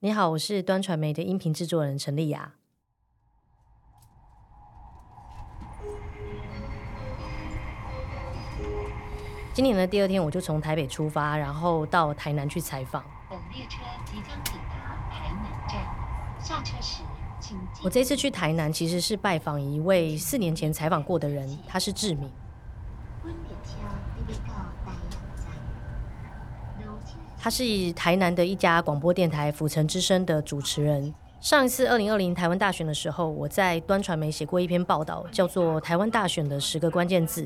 你好，我是端传媒的音频制作人陈丽雅。今年的第二天，我就从台北出发，然后到台南去采访。本列车即将抵达台南站，下车时请。我这次去台南，其实是拜访一位四年前采访过的人，他是志明。他是台南的一家广播电台府城之声的主持人。上一次二零二零台湾大选的时候，我在端传媒写过一篇报道，叫做《台湾大选的十个关键字》。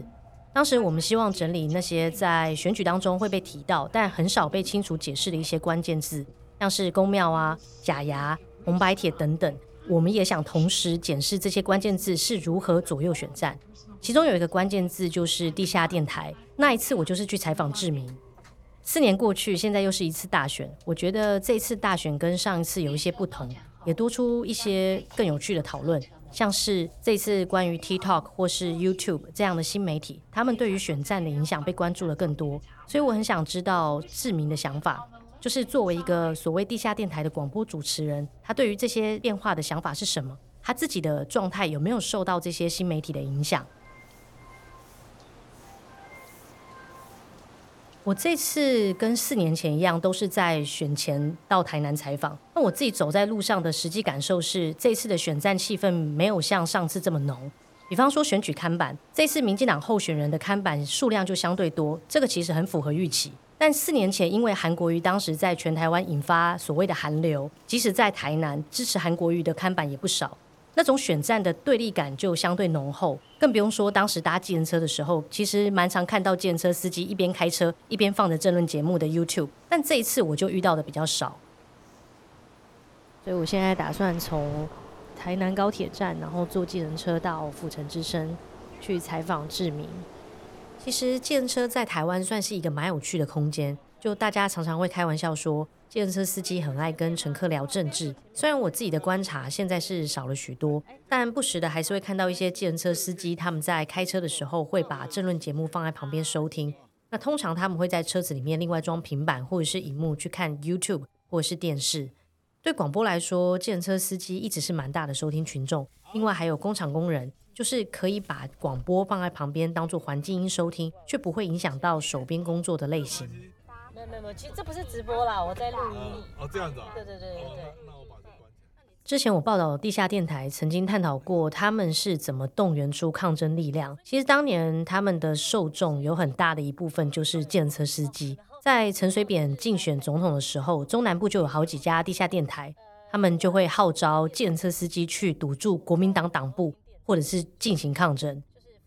当时我们希望整理那些在选举当中会被提到，但很少被清楚解释的一些关键字，像是公庙啊、假牙、红白帖等等。我们也想同时检视这些关键字是如何左右选战。其中有一个关键字就是地下电台。那一次我就是去采访志明。四年过去，现在又是一次大选。我觉得这次大选跟上一次有一些不同，也多出一些更有趣的讨论，像是这次关于 TikTok 或是 YouTube 这样的新媒体，他们对于选战的影响被关注了更多。所以我很想知道志明的想法，就是作为一个所谓地下电台的广播主持人，他对于这些变化的想法是什么？他自己的状态有没有受到这些新媒体的影响？我这次跟四年前一样，都是在选前到台南采访。那我自己走在路上的实际感受是，这次的选战气氛没有像上次这么浓。比方说选举看板，这次民进党候选人的看板数量就相对多，这个其实很符合预期。但四年前，因为韩国瑜当时在全台湾引发所谓的韩流，即使在台南支持韩国瑜的看板也不少。那种选战的对立感就相对浓厚，更不用说当时搭计程车的时候，其实蛮常看到计程车司机一边开车一边放着政论节目的 YouTube，但这一次我就遇到的比较少。所以我现在打算从台南高铁站，然后坐计程车到府城之声去采访志明。其实计程车在台湾算是一个蛮有趣的空间，就大家常常会开玩笑说。电车司机很爱跟乘客聊政治，虽然我自己的观察现在是少了许多，但不时的还是会看到一些电车司机他们在开车的时候会把政论节目放在旁边收听。那通常他们会在车子里面另外装平板或者是荧幕去看 YouTube 或者是电视。对广播来说，电车司机一直是蛮大的收听群众。另外还有工厂工人，就是可以把广播放在旁边当做环境音收听，却不会影响到手边工作的类型。没有没有，其实这不是直播啦，我在录音。哦，这样子啊？对对对对对。那我把这关起来。之前我报道地下电台曾经探讨过他们是怎么动员出抗争力量。其实当年他们的受众有很大的一部分就是建车司机。在陈水扁竞选总统的时候，中南部就有好几家地下电台，他们就会号召建车司机去堵住国民党党部，或者是进行抗争。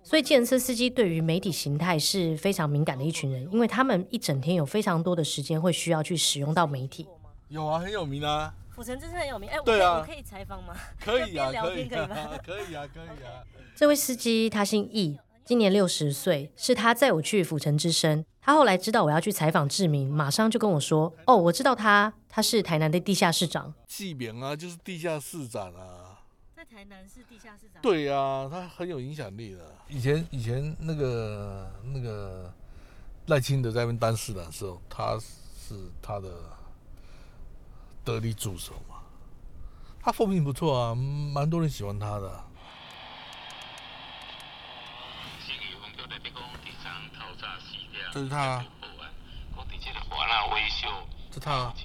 所以，计程车司机对于媒体形态是非常敏感的一群人，因为他们一整天有非常多的时间会需要去使用到媒体。有啊，很有名啊。府城真是很有名。哎，对啊，我可以采访吗？可以啊，可以，可以吗？可以啊，可以啊。这位司机他姓易，今年六十岁，是他载我去府城之声。他后来知道我要去采访志明，马上就跟我说：“哦，我知道他，他是台南的地下市长。”志明啊，就是地下市长啊。台南市地下市长。对呀，他很有影响力的。以前以前那个那个赖清德在那边当市长的时候，他是他的得力助手嘛。他风评不错啊，蛮多人喜欢他的。这是他。这他。这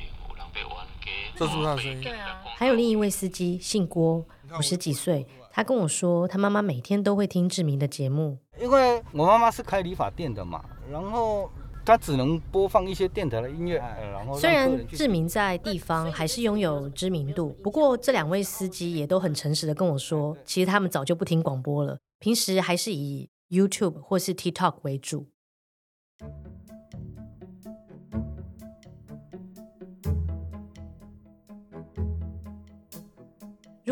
是他的声音。对啊。还有另一位司机，姓郭。五十几岁，他跟我说，他妈妈每天都会听志明的节目。因为我妈妈是开理发店的嘛，然后他只能播放一些电台的音乐。然后虽然志明在地方还是拥有知名度，不过这两位司机也都很诚实的跟我说，其实他们早就不听广播了，平时还是以 YouTube 或是 TikTok 为主。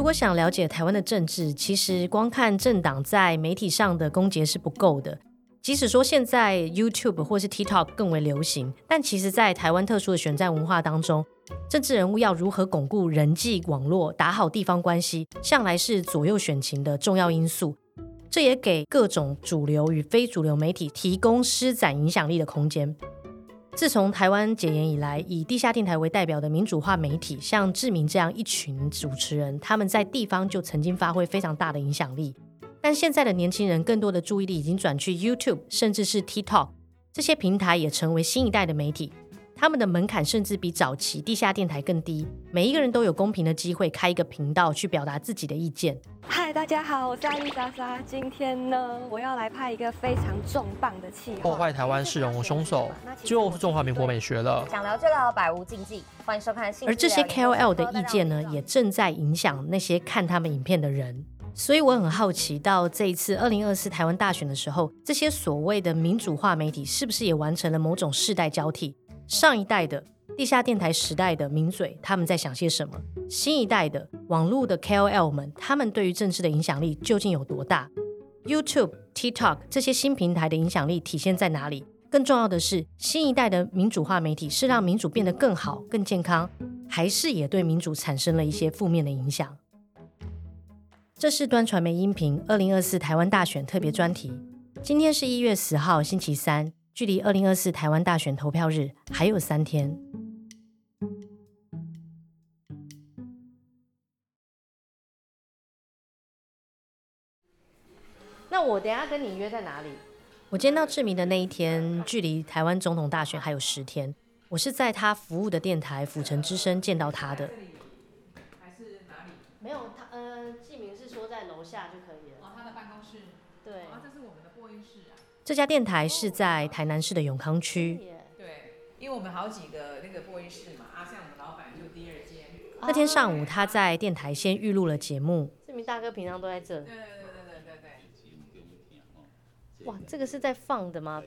果想了解台湾的政治，其实光看政党在媒体上的攻讦是不够的。即使说现在 YouTube 或是 TikTok 更为流行，但其实，在台湾特殊的选战文化当中，政治人物要如何巩固人际网络、打好地方关系，向来是左右选情的重要因素。这也给各种主流与非主流媒体提供施展影响力的空间。自从台湾解严以来，以地下电台为代表的民主化媒体，像志明这样一群主持人，他们在地方就曾经发挥非常大的影响力。但现在的年轻人更多的注意力已经转去 YouTube，甚至是 TikTok 这些平台，也成为新一代的媒体。他们的门槛甚至比早期地下电台更低，每一个人都有公平的机会开一个频道去表达自己的意见。嗨，大家好，我是阿丽莎莎。今天呢，我要来拍一个非常重磅的气破坏台湾市容的凶手，就是中华民国美学了。想聊就聊，百无禁忌。欢迎收看。而这些 KOL 的意见呢，也正在影响那些看他们影片的人。所以我很好奇，到这一次二零二四台湾大选的时候，这些所谓的民主化媒体是不是也完成了某种世代交替？上一代的地下电台时代的名嘴，他们在想些什么？新一代的网络的 KOL 们，他们对于政治的影响力究竟有多大？YouTube、TikTok 这些新平台的影响力体现在哪里？更重要的是，新一代的民主化媒体是让民主变得更好、更健康，还是也对民主产生了一些负面的影响？这是端传媒音频二零二四台湾大选特别专题。今天是一月十号，星期三，距离二零二四台湾大选投票日还有三天。那我等下跟你约在哪里？我见到志明的那一天，距离台湾总统大选还有十天。我是在他服务的电台府城之声见到他的。还是哪里没有他，呃，志明是说在楼下就可以了。哦，他的办公室。对。啊，这是我们的播音室啊。这家电台是在台南市的永康区。对，因为我们好几个那个播音室嘛，啊，像我们老板就第二间。那天上午他在电台先预录了节目。志明大哥平常都在这。对对对对对对对。哇，这个是在放的吗？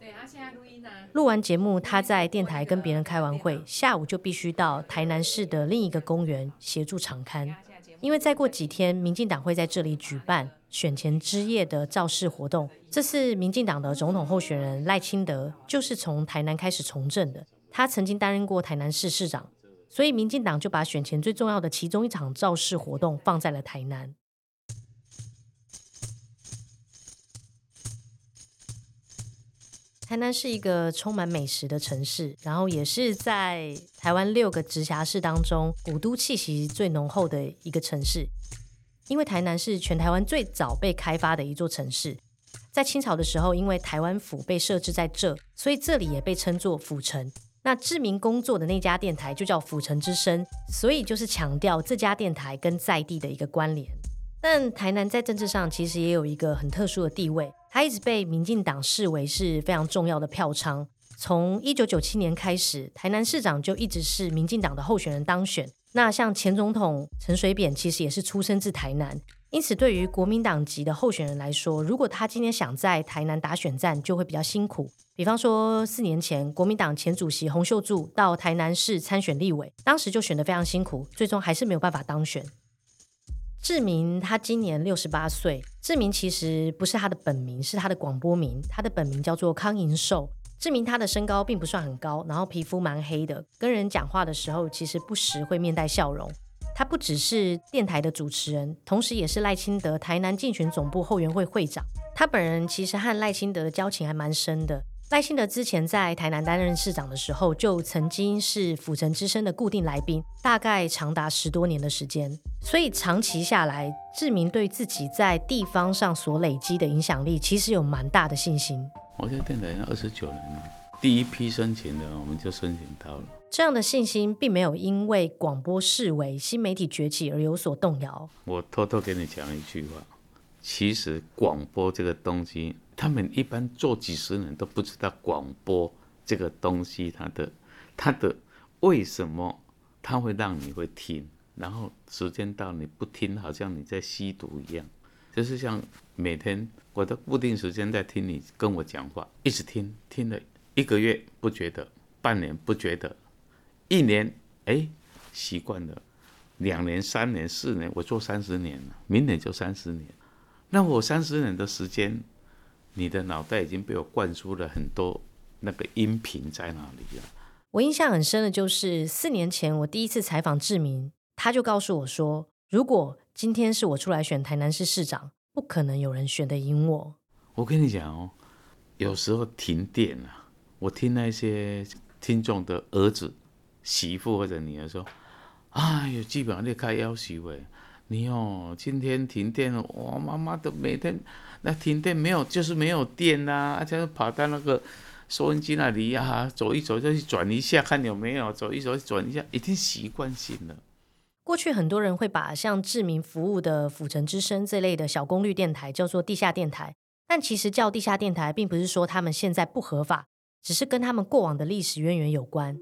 对，他现在录音呢。录完节目，他在电台跟别人开完会，下午就必须到台南市的另一个公园协助场刊，因为再过几天，民进党会在这里举办选前之夜的造势活动。这次民进党的总统候选人赖清德就是从台南开始从政的，他曾经担任过台南市市长，所以民进党就把选前最重要的其中一场造势活动放在了台南。台南是一个充满美食的城市，然后也是在台湾六个直辖市当中古都气息最浓厚的一个城市。因为台南是全台湾最早被开发的一座城市，在清朝的时候，因为台湾府被设置在这，所以这里也被称作府城。那志明工作的那家电台就叫府城之声，所以就是强调这家电台跟在地的一个关联。但台南在政治上其实也有一个很特殊的地位。它一直被民进党视为是非常重要的票仓。从一九九七年开始，台南市长就一直是民进党的候选人当选。那像前总统陈水扁，其实也是出生自台南。因此，对于国民党籍的候选人来说，如果他今天想在台南打选战，就会比较辛苦。比方说，四年前，国民党前主席洪秀柱到台南市参选立委，当时就选得非常辛苦，最终还是没有办法当选。志明他今年六十八岁。志明其实不是他的本名，是他的广播名。他的本名叫做康银寿。志明他的身高并不算很高，然后皮肤蛮黑的，跟人讲话的时候其实不时会面带笑容。他不只是电台的主持人，同时也是赖清德台南竞选总部后援会会长。他本人其实和赖清德的交情还蛮深的。赖清德之前在台南担任市长的时候，就曾经是府城之声的固定来宾，大概长达十多年的时间。所以长期下来，志明对自己在地方上所累积的影响力，其实有蛮大的信心。我在电台二十九年了，第一批申请的我们就申请到了。这样的信心并没有因为广播视为新媒体崛起而有所动摇。我偷偷给你讲一句话，其实广播这个东西。他们一般做几十年都不知道广播这个东西，它的它的为什么它会让你会听，然后时间到你不听，好像你在吸毒一样，就是像每天我的固定时间在听你跟我讲话，一直听听了一个月不觉得，半年不觉得，一年哎习惯了，两年、三年、四年，我做三十年了，明年就三十年，那我三十年的时间。你的脑袋已经被我灌输了很多那个音频在哪里了？我印象很深的就是四年前我第一次采访志明，他就告诉我说，如果今天是我出来选台南市市长，不可能有人选得赢我。我跟你讲哦，有时候停电啊，我听那些听众的儿子、媳妇或者女儿说：“哎呦，基本上你开要求诶，你哦，今天停电了，我妈妈都每天那停电没有，就是没有电呐、而且跑到那个收音机那里呀、走一走就去转一下，看有没有，走一走转一下，已经习惯性了。过去很多人会把像志明服务的府城之声这类的小功率电台叫做地下电台，但其实叫地下电台，并不是说他们现在不合法，只是跟他们过往的历史渊源有关。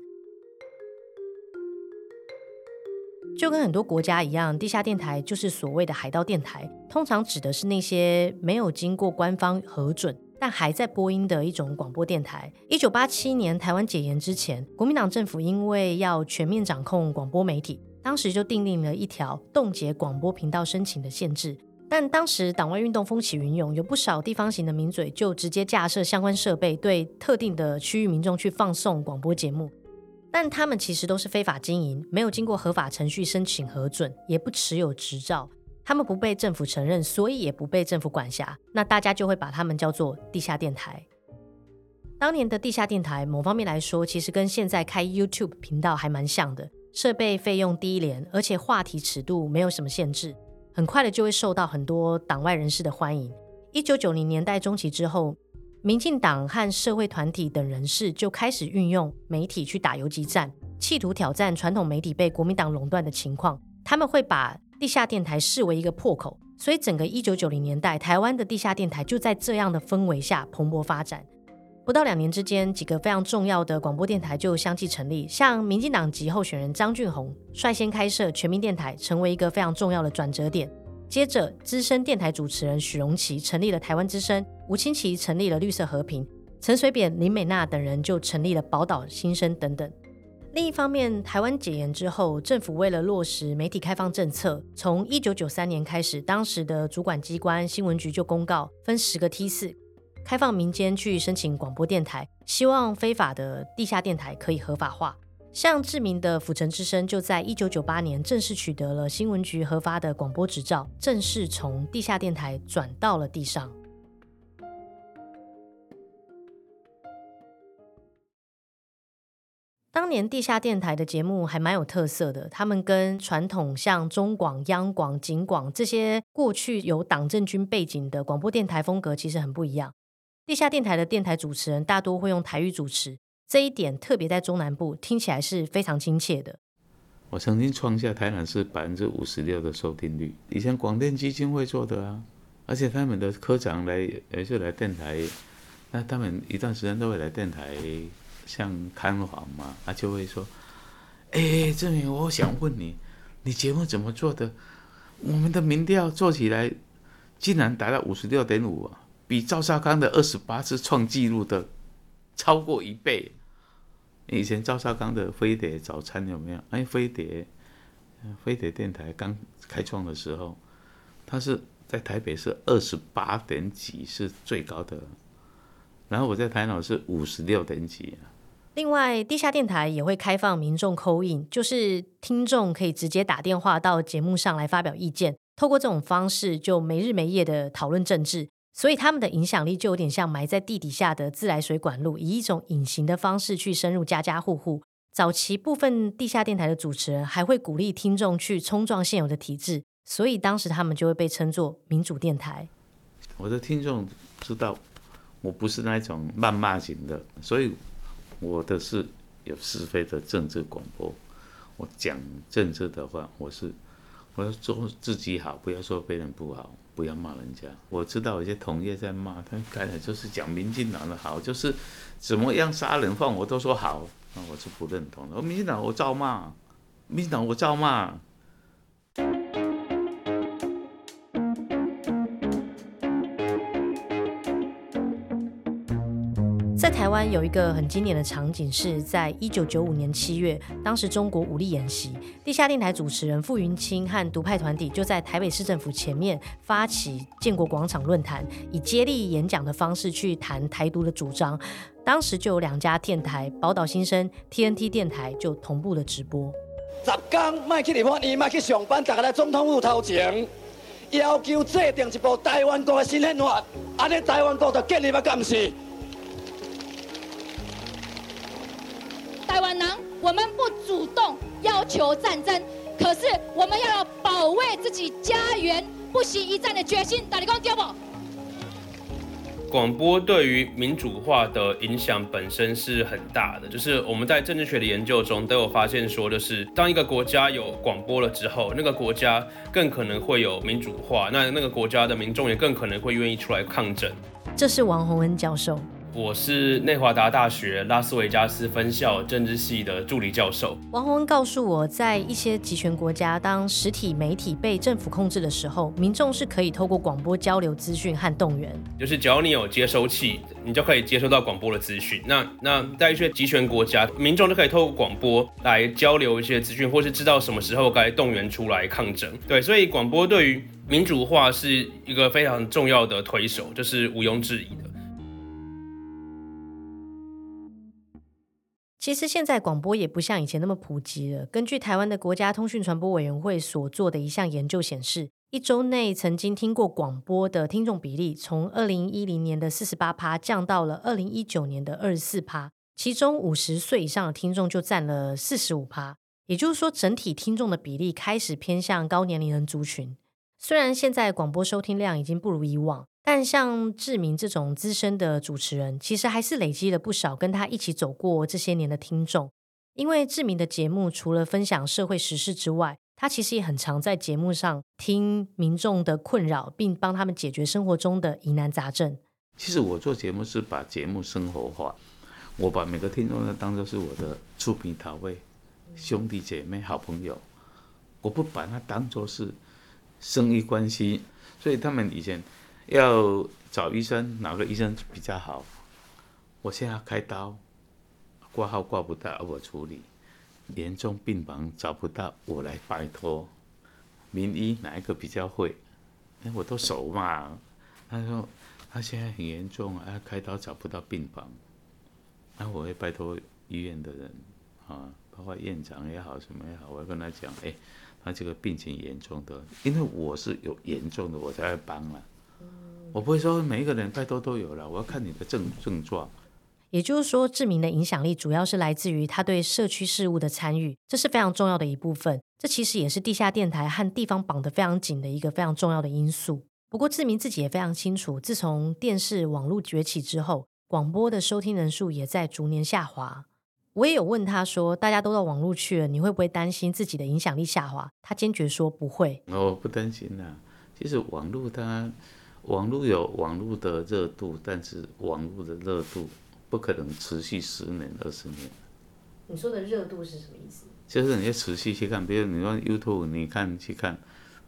就跟很多国家一样，地下电台就是所谓的海盗电台，通常指的是那些没有经过官方核准，但还在播音的一种广播电台。一九八七年台湾解严之前，国民党政府因为要全面掌控广播媒体，当时就订定了一条冻结广播频道申请的限制。但当时党外运动风起云涌，有不少地方型的名嘴就直接架设相关设备，对特定的区域民众去放送广播节目。但他们其实都是非法经营，没有经过合法程序申请核准，也不持有执照，他们不被政府承认，所以也不被政府管辖。那大家就会把他们叫做地下电台。当年的地下电台，某方面来说，其实跟现在开 YouTube 频道还蛮像的，设备费用低廉，而且话题尺度没有什么限制，很快的就会受到很多党外人士的欢迎。一九九零年代中期之后，民进党和社会团体等人士就开始运用媒体去打游击战，企图挑战传统媒体被国民党垄断的情况。他们会把地下电台视为一个破口，所以整个一九九零年代，台湾的地下电台就在这样的氛围下蓬勃发展。不到两年之间，几个非常重要的广播电台就相继成立，像民进党籍候选人张俊宏率先开设全民电台，成为一个非常重要的转折点。接着，资深电台主持人许荣琪成立了台湾之声，吴清奇成立了绿色和平，陈水扁、林美娜等人就成立了宝岛新生等等。另一方面，台湾解严之后，政府为了落实媒体开放政策，从一九九三年开始，当时的主管机关新闻局就公告分十个梯次，开放民间去申请广播电台，希望非法的地下电台可以合法化。像知名的府城之声，就在一九九八年正式取得了新闻局核发的广播执照，正式从地下电台转到了地上。当年地下电台的节目还蛮有特色的，他们跟传统像中广、央广、警广这些过去有党政军背景的广播电台风格其实很不一样。地下电台的电台主持人大多会用台语主持。这一点特别在中南部听起来是非常亲切的。我曾经创下台南市百分之五十六的收听率，以前广电基金会做的啊，而且他们的科长来也是来电台，那他们一段时间都会来电台，像看访嘛，他就会说：“哎，郑明，我想问你，你节目怎么做的？我们的民调做起来竟然达到五十六点五啊，比赵少康的二十八次创纪录的超过一倍。”以前赵少康的飞碟早餐有没有？哎，飞碟，飞碟电台刚开创的时候，它是在台北是二十八点几是最高的，然后我在台南是五十六点几。另外，地下电台也会开放民众扣印，就是听众可以直接打电话到节目上来发表意见，透过这种方式就没日没夜的讨论政治。所以他们的影响力就有点像埋在地底下的自来水管路，以一种隐形的方式去深入家家户户。早期部分地下电台的主持人还会鼓励听众去冲撞现有的体制，所以当时他们就会被称作民主电台。我的听众知道我不是那种谩骂型的，所以我的是有是非的政治广播。我讲政治的话，我是我要做自己好，不要说别人不好。不要骂人家。我知道有些同业在骂，他刚才就是讲民进党的好，就是怎么样杀人放我都说好，那我是不认同的。民进党我照骂，民进党我照骂。台湾有一个很经典的场景，是在一九九五年七月，当时中国武力演习，地下电台主持人傅云清和独派团体就在台北市政府前面发起建国广场论坛，以接力演讲的方式去谈台独的主张。当时就有两家电台，宝岛新生、TNT 电台就同步的直播。十天卖去立法院，卖去上班，大家来总统府头前，要求制定一部台湾国的新宪法，安尼台湾国就建立要干事。我们不主动要求战争，可是我们要有保卫自己家园、不惜一战的决心。大家讲对不？广播对于民主化的影响本身是很大的，就是我们在政治学的研究中都有发现说，就是当一个国家有广播了之后，那个国家更可能会有民主化，那那个国家的民众也更可能会愿意出来抗争。这是王洪恩教授。我是内华达大学拉斯维加斯分校政治系的助理教授。王宏恩告诉我，在一些集权国家，当实体媒体被政府控制的时候，民众是可以透过广播交流资讯和动员。就是只要你有接收器，你就可以接收到广播的资讯。那那在一些集权国家，民众就可以透过广播来交流一些资讯，或是知道什么时候该动员出来抗争。对，所以广播对于民主化是一个非常重要的推手，这是毋庸置疑的。其实现在广播也不像以前那么普及了。根据台湾的国家通讯传播委员会所做的一项研究显示，一周内曾经听过广播的听众比例，从二零一零年的四十八趴降到了二零一九年的二十四趴，其中五十岁以上的听众就占了四十五趴。也就是说，整体听众的比例开始偏向高年龄人族群。虽然现在广播收听量已经不如以往。但像志明这种资深的主持人，其实还是累积了不少跟他一起走过这些年的听众。因为志明的节目除了分享社会时事之外，他其实也很常在节目上听民众的困扰，并帮他们解决生活中的疑难杂症。其实我做节目是把节目生活化，我把每个听众呢当做是我的出品讨位兄弟姐妹、好朋友，我不把它当做是生意关系。所以他们以前。要找医生，哪个医生比较好？我现在开刀，挂号挂不到，我处理；严重病房找不到，我来拜托。名医哪一个比较会？哎，我都熟嘛。他说他现在很严重，啊，开刀找不到病房，那我会拜托医院的人啊，包括院长也好，什么也好，我要跟他讲，哎，他这个病情严重的，因为我是有严重的，我才会帮啊。我不会说每一个人拜托都有了，我要看你的症症状。也就是说，志明的影响力主要是来自于他对社区事务的参与，这是非常重要的一部分。这其实也是地下电台和地方绑得非常紧的一个非常重要的因素。不过，志明自己也非常清楚，自从电视网络崛起之后，广播的收听人数也在逐年下滑。我也有问他说，大家都到网络去了，你会不会担心自己的影响力下滑？他坚决说不会。我不担心啊，其实网络它。网络有网络的热度，但是网络的热度不可能持续十年、二十年。你说的热度是什么意思？就是你要持续去看，比如你说 YouTube，你看去看，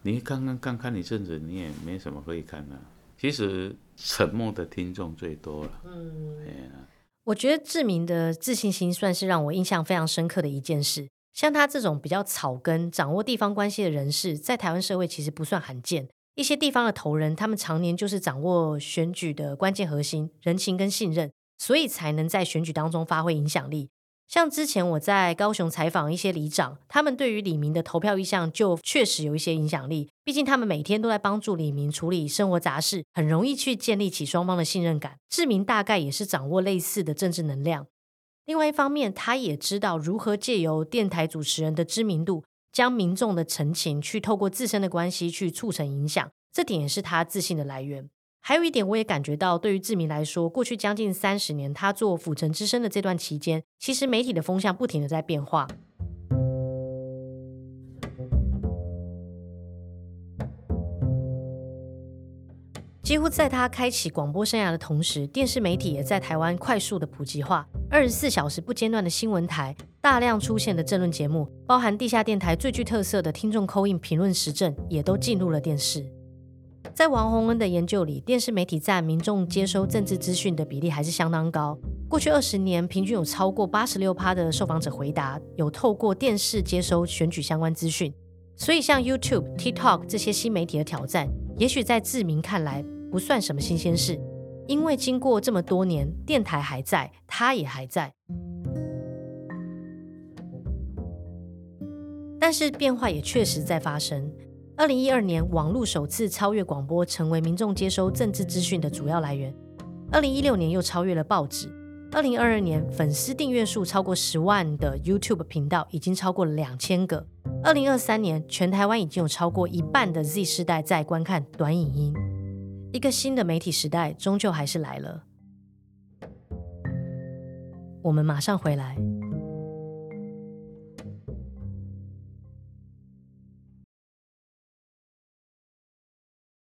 你刚刚刚看一阵子，你也没什么可以看啊。其实沉默的听众最多了。嗯，我觉得志明的自信心算是让我印象非常深刻的一件事。像他这种比较草根、掌握地方关系的人士，在台湾社会其实不算罕见。一些地方的头人，他们常年就是掌握选举的关键核心，人情跟信任，所以才能在选举当中发挥影响力。像之前我在高雄采访一些里长，他们对于李明的投票意向就确实有一些影响力。毕竟他们每天都在帮助李明处理生活杂事，很容易去建立起双方的信任感。志明大概也是掌握类似的政治能量。另外一方面，他也知道如何借由电台主持人的知名度。将民众的陈情去透过自身的关系去促成影响，这点也是他自信的来源。还有一点，我也感觉到，对于志明来说，过去将近三十年，他做府城之声的这段期间，其实媒体的风向不停的在变化。几乎在他开启广播生涯的同时，电视媒体也在台湾快速的普及化。二十四小时不间断的新闻台，大量出现的政论节目，包含地下电台最具特色的听众扣印评论时政，也都进入了电视。在王洪恩的研究里，电视媒体占民众接收政治资讯的比例还是相当高。过去二十年，平均有超过八十六趴的受访者回答有透过电视接收选举相关资讯。所以，像 YouTube、TikTok 这些新媒体的挑战，也许在志明看来。不算什么新鲜事，因为经过这么多年，电台还在，它也还在。但是变化也确实在发生。二零一二年，网络首次超越广播，成为民众接收政治资讯的主要来源。二零一六年又超越了报纸。二零二二年粉丝订阅数超过十万的 YouTube 频道已经超过两千个。二零二三年，全台湾已经有超过一半的 Z 世代在观看短影音。一个新的媒体时代终究还是来了。我们马上回来。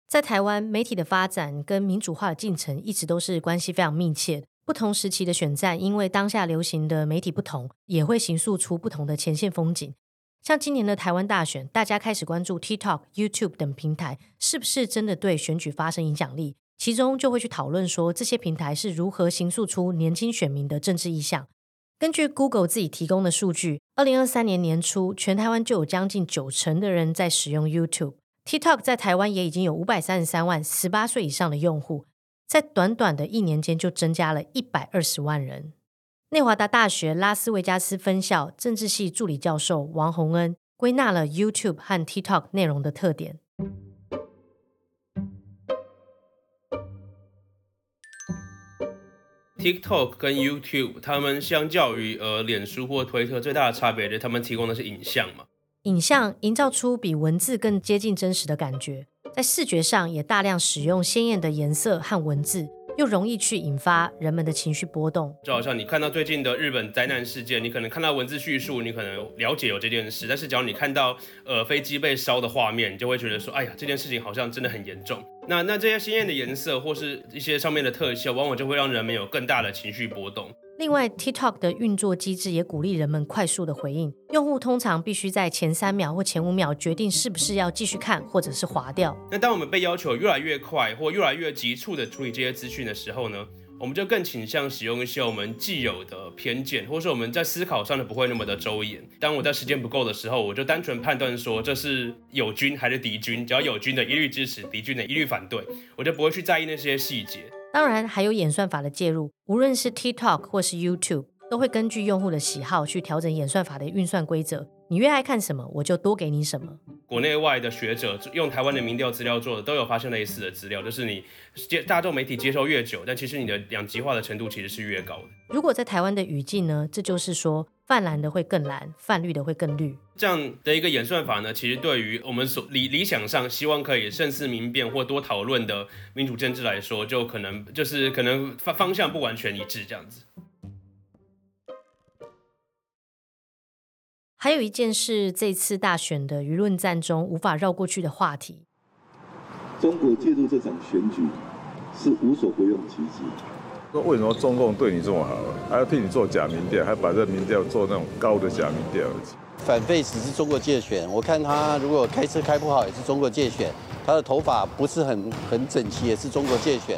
在台湾，媒体的发展跟民主化的进程一直都是关系非常密切。不同时期的选战，因为当下流行的媒体不同，也会形塑出不同的前线风景。像今年的台湾大选，大家开始关注 TikTok、YouTube 等平台是不是真的对选举发生影响力，其中就会去讨论说这些平台是如何形塑出年轻选民的政治意向。根据 Google 自己提供的数据，二零二三年年初，全台湾就有将近九成的人在使用 YouTube。TikTok 在台湾也已经有五百三十三万十八岁以上的用户，在短短的一年间就增加了一百二十万人。内华达大学拉斯维加斯分校政治系助理教授王洪恩归纳了 YouTube 和 TikTok 内容的特点。TikTok 跟 YouTube，他们相较于呃脸书或推特最大的差别，就是他们提供的是影像嘛。影像营造出比文字更接近真实的感觉，在视觉上也大量使用鲜艳的颜色和文字，又容易去引发人们的情绪波动。就好像你看到最近的日本灾难事件，你可能看到文字叙述，你可能了解有这件事，但是只要你看到呃飞机被烧的画面，你就会觉得说，哎呀，这件事情好像真的很严重。那那这些鲜艳的颜色或是一些上面的特效，往往就会让人们有更大的情绪波动。另外，TikTok 的运作机制也鼓励人们快速的回应。用户通常必须在前三秒或前五秒决定是不是要继续看，或者是划掉。那当我们被要求越来越快或越来越急促的处理这些资讯的时候呢？我们就更倾向使用一些我们既有的偏见，或是我们在思考上的不会那么的周延。当我在时间不够的时候，我就单纯判断说这是友军还是敌军，只要友军的一律支持，敌军的一律反对，我就不会去在意那些细节。当然，还有演算法的介入，无论是 TikTok 或是 YouTube，都会根据用户的喜好去调整演算法的运算规则。你越爱看什么，我就多给你什么。国内外的学者用台湾的民调资料做的，都有发现类似的资料，就是你接大众媒体接受越久，但其实你的两极化的程度其实是越高的。如果在台湾的语境呢，这就是说泛蓝的会更蓝，泛绿的会更绿。这样的一个演算法呢，其实对于我们所理理想上希望可以胜似民变或多讨论的民主政治来说，就可能就是可能方方向不完全一致这样子。还有一件是这次大选的舆论战中无法绕过去的话题。中国介入这场选举是无所不用其极。说为什么中共对你这么好，还要替你做假民调，还把这民调做那种高的假民调？反废只是中国借选，我看他如果开车开不好也是中国借选，他的头发不是很很整齐也是中国借选。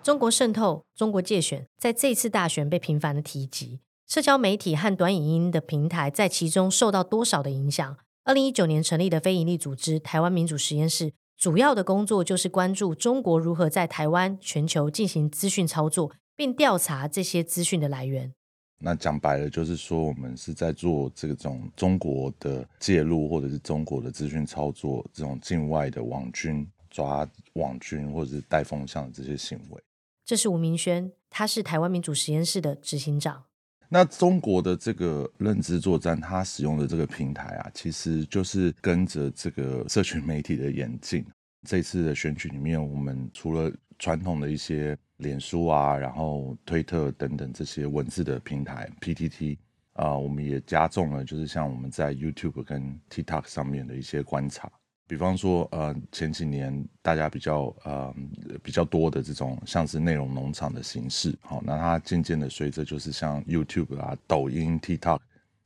中国渗透、中国借选，在这次大选被频繁的提及。社交媒体和短影音的平台在其中受到多少的影响？二零一九年成立的非营利组织台湾民主实验室，主要的工作就是关注中国如何在台湾、全球进行资讯操作，并调查这些资讯的来源。那讲白了，就是说我们是在做这种中国的介入，或者是中国的资讯操作，这种境外的网军抓网军或者是带风向的这些行为。这是吴明轩，他是台湾民主实验室的执行长。那中国的这个认知作战，它使用的这个平台啊，其实就是跟着这个社群媒体的演进。这次的选举里面，我们除了传统的一些脸书啊，然后推特等等这些文字的平台，PTT 啊，我们也加重了，就是像我们在 YouTube 跟 TikTok 上面的一些观察。比方说，呃，前几年大家比较呃比较多的这种像是内容农场的形式，好，那它渐渐的随着就是像 YouTube 啊、抖音、TikTok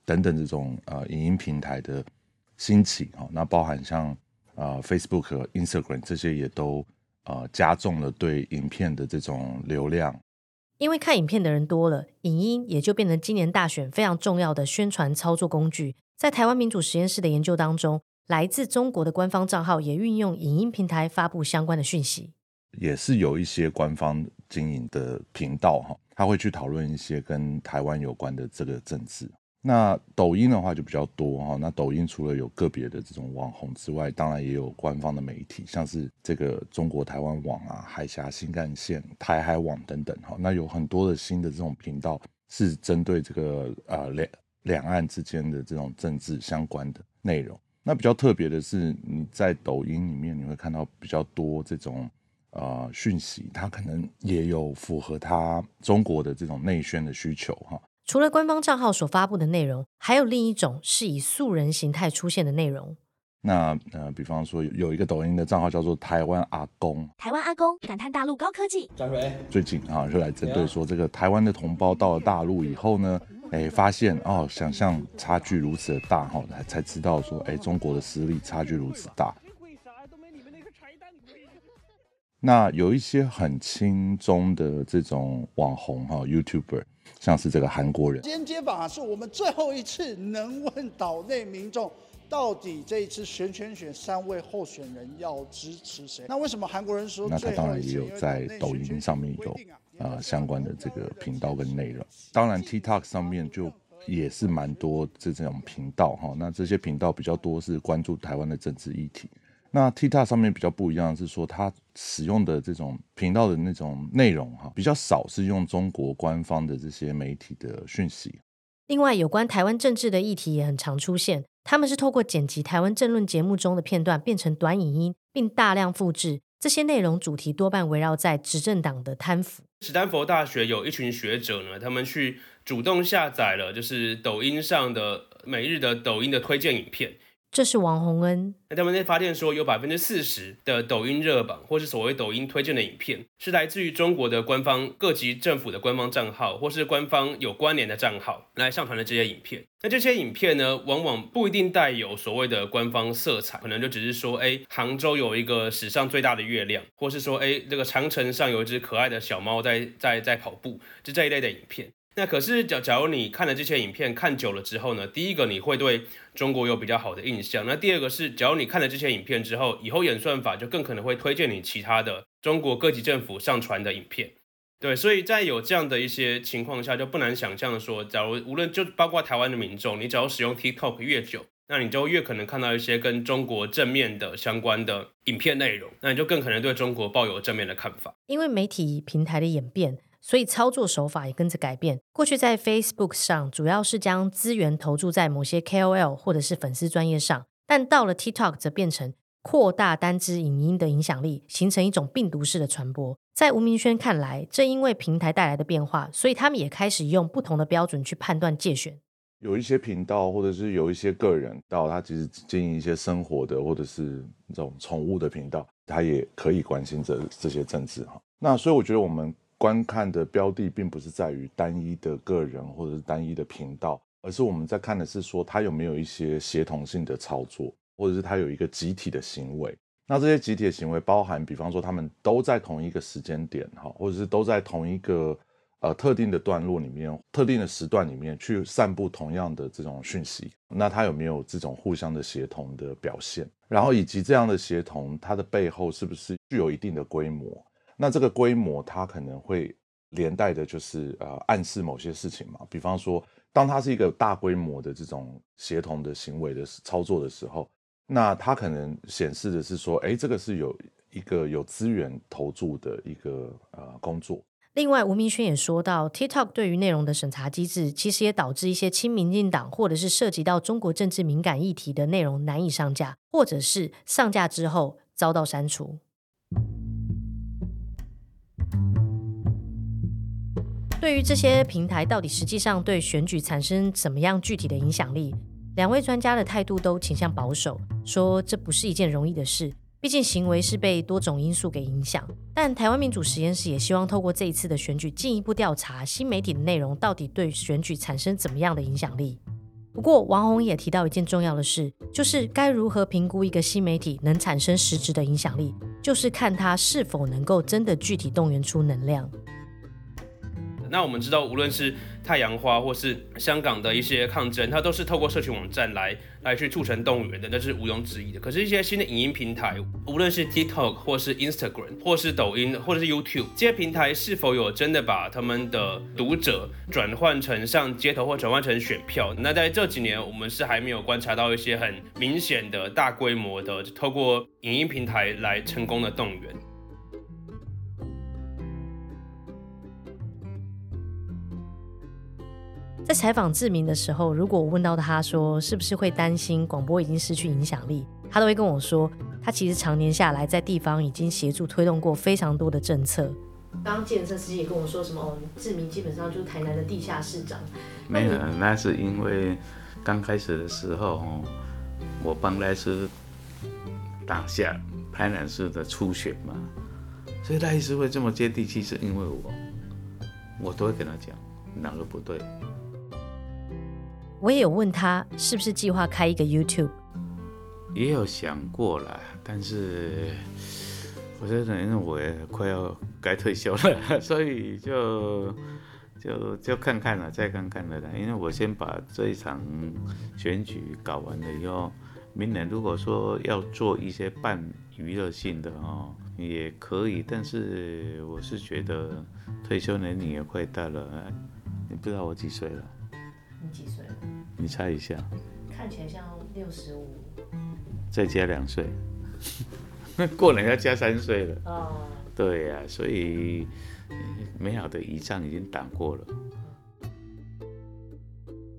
等等这种呃影音平台的兴起，好，那包含像呃 Facebook、Instagram 这些也都呃加重了对影片的这种流量。因为看影片的人多了，影音也就变成今年大选非常重要的宣传操作工具。在台湾民主实验室的研究当中。来自中国的官方账号也运用影音平台发布相关的讯息，也是有一些官方经营的频道哈，他会去讨论一些跟台湾有关的这个政治。那抖音的话就比较多哈。那抖音除了有个别的这种网红之外，当然也有官方的媒体，像是这个中国台湾网啊、海峡新干线、台海网等等哈。那有很多的新的这种频道是针对这个呃两两岸之间的这种政治相关的内容。那比较特别的是，你在抖音里面你会看到比较多这种呃讯息，它可能也有符合它中国的这种内宣的需求哈。除了官方账号所发布的内容，还有另一种是以素人形态出现的内容。那呃，比方说有一个抖音的账号叫做“台湾阿公”，台湾阿公感叹大陆高科技。张瑞，最近啊，就来针对说这个台湾的同胞到了大陆以后呢，哎，发现哦，想象差距如此的大哈，才才知道说，哎，中国的实力差距如此大。那有一些很轻中的这种网红哈，YouTuber。像是这个韩国人，今天街访啊，是我们最后一次能问岛内民众，到底这一次选选选三位候选人要支持谁？那为什么韩国人说？那他当然也有在抖音上面有啊相关的这个频道跟内容，当然 TikTok 上面就也是蛮多这种频道哈。那这些频道比较多是关注台湾的政治议题。那 TikTok 上面比较不一样是说，它使用的这种频道的那种内容哈，比较少是用中国官方的这些媒体的讯息。另外，有关台湾政治的议题也很常出现，他们是透过剪辑台湾政论节目中的片段变成短影音，并大量复制这些内容，主题多半围绕在执政党的贪腐。史丹佛大学有一群学者呢，他们去主动下载了就是抖音上的每日的抖音的推荐影片。这是王洪恩。那他们在发现说，有百分之四十的抖音热榜或是所谓抖音推荐的影片，是来自于中国的官方各级政府的官方账号，或是官方有关联的账号来上传的这些影片。那这些影片呢，往往不一定带有所谓的官方色彩，可能就只是说，哎，杭州有一个史上最大的月亮，或是说，哎，这个长城上有一只可爱的小猫在在在跑步，就这一类的影片。那可是，假假如你看了这些影片看久了之后呢，第一个你会对中国有比较好的印象。那第二个是，假如你看了这些影片之后，以后演算法就更可能会推荐你其他的中国各级政府上传的影片。对，所以在有这样的一些情况下，就不难想象说，假如无论就包括台湾的民众，你只要使用 TikTok 越久，那你就越可能看到一些跟中国正面的相关的影片内容，那你就更可能对中国抱有正面的看法。因为媒体平台的演变。所以操作手法也跟着改变。过去在 Facebook 上，主要是将资源投注在某些 KOL 或者是粉丝专业上，但到了 TikTok 则变成扩大单支影音的影响力，形成一种病毒式的传播。在吴明轩看来，正因为平台带来的变化，所以他们也开始用不同的标准去判断界选。有一些频道，或者是有一些个人到他其实经营一些生活的，或者是这种宠物的频道，他也可以关心这这些政治哈。那所以我觉得我们。观看的标的并不是在于单一的个人或者是单一的频道，而是我们在看的是说他有没有一些协同性的操作，或者是他有一个集体的行为。那这些集体的行为包含，比方说他们都在同一个时间点哈，或者是都在同一个呃特定的段落里面、特定的时段里面去散布同样的这种讯息。那他有没有这种互相的协同的表现？然后以及这样的协同，它的背后是不是具有一定的规模？那这个规模，它可能会连带的，就是呃，暗示某些事情嘛。比方说，当它是一个大规模的这种协同的行为的操作的时候，那它可能显示的是说，哎，这个是有一个有资源投注的一个呃工作。另外，吴明轩也说到，TikTok 对于内容的审查机制，其实也导致一些亲民进党或者是涉及到中国政治敏感议题的内容难以上架，或者是上架之后遭到删除。对于这些平台到底实际上对选举产生怎么样具体的影响力，两位专家的态度都倾向保守，说这不是一件容易的事。毕竟行为是被多种因素给影响。但台湾民主实验室也希望透过这一次的选举，进一步调查新媒体的内容到底对选举产生怎么样的影响力。不过王宏也提到一件重要的事，就是该如何评估一个新媒体能产生实质的影响力，就是看它是否能够真的具体动员出能量。那我们知道，无论是太阳花或是香港的一些抗争，它都是透过社群网站来来去促成动员的，那是毋庸置疑的。可是，一些新的影音平台，无论是 TikTok 或是 Instagram 或是抖音或者是 YouTube，这些平台是否有真的把他们的读者转换成上街头或转换成选票？那在这几年，我们是还没有观察到一些很明显的大规模的透过影音平台来成功的动员。在采访志明的时候，如果我问到他说是不是会担心广播已经失去影响力，他都会跟我说，他其实常年下来在地方已经协助推动过非常多的政策。刚刚建设司机也跟我说什么，志明基本上就是台南的地下市长。没有，那是因为刚开始的时候，我帮赖斯打下台南市的初选嘛，所以赖斯会这么接地气，是因为我，我都会跟他讲哪个不对。我也有问他是不是计划开一个 YouTube，也有想过了，但是我觉得因为我也快要该退休了，所以就就就看看了，再看看了啦。因为我先把这一场选举搞完了以后，明年如果说要做一些半娱乐性的哦，也可以。但是我是觉得退休年龄也快到了，你不知道我几岁了？你几岁？你猜一下，看起来像六十五，再加两岁，过年要加三岁了。哦，对呀，所以美好的遗仗已经打过了。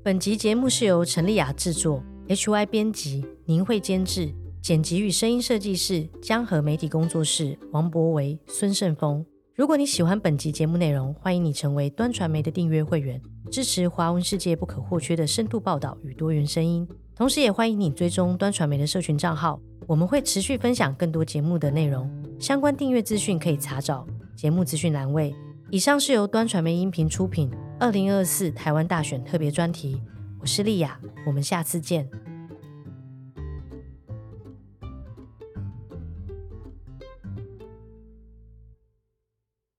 本集节目是由陈丽雅制作，HY 编辑，宁慧监制，剪辑与声音设计是江河媒体工作室王博维、孙胜峰。如果你喜欢本集节目内容，欢迎你成为端传媒的订阅会员。支持华文世界不可或缺的深度报道与多元声音，同时也欢迎你追踪端传媒的社群账号，我们会持续分享更多节目的内容。相关订阅资讯可以查找节目资讯栏位。以上是由端传媒音频出品，二零二四台湾大选特别专题。我是丽雅，我们下次见。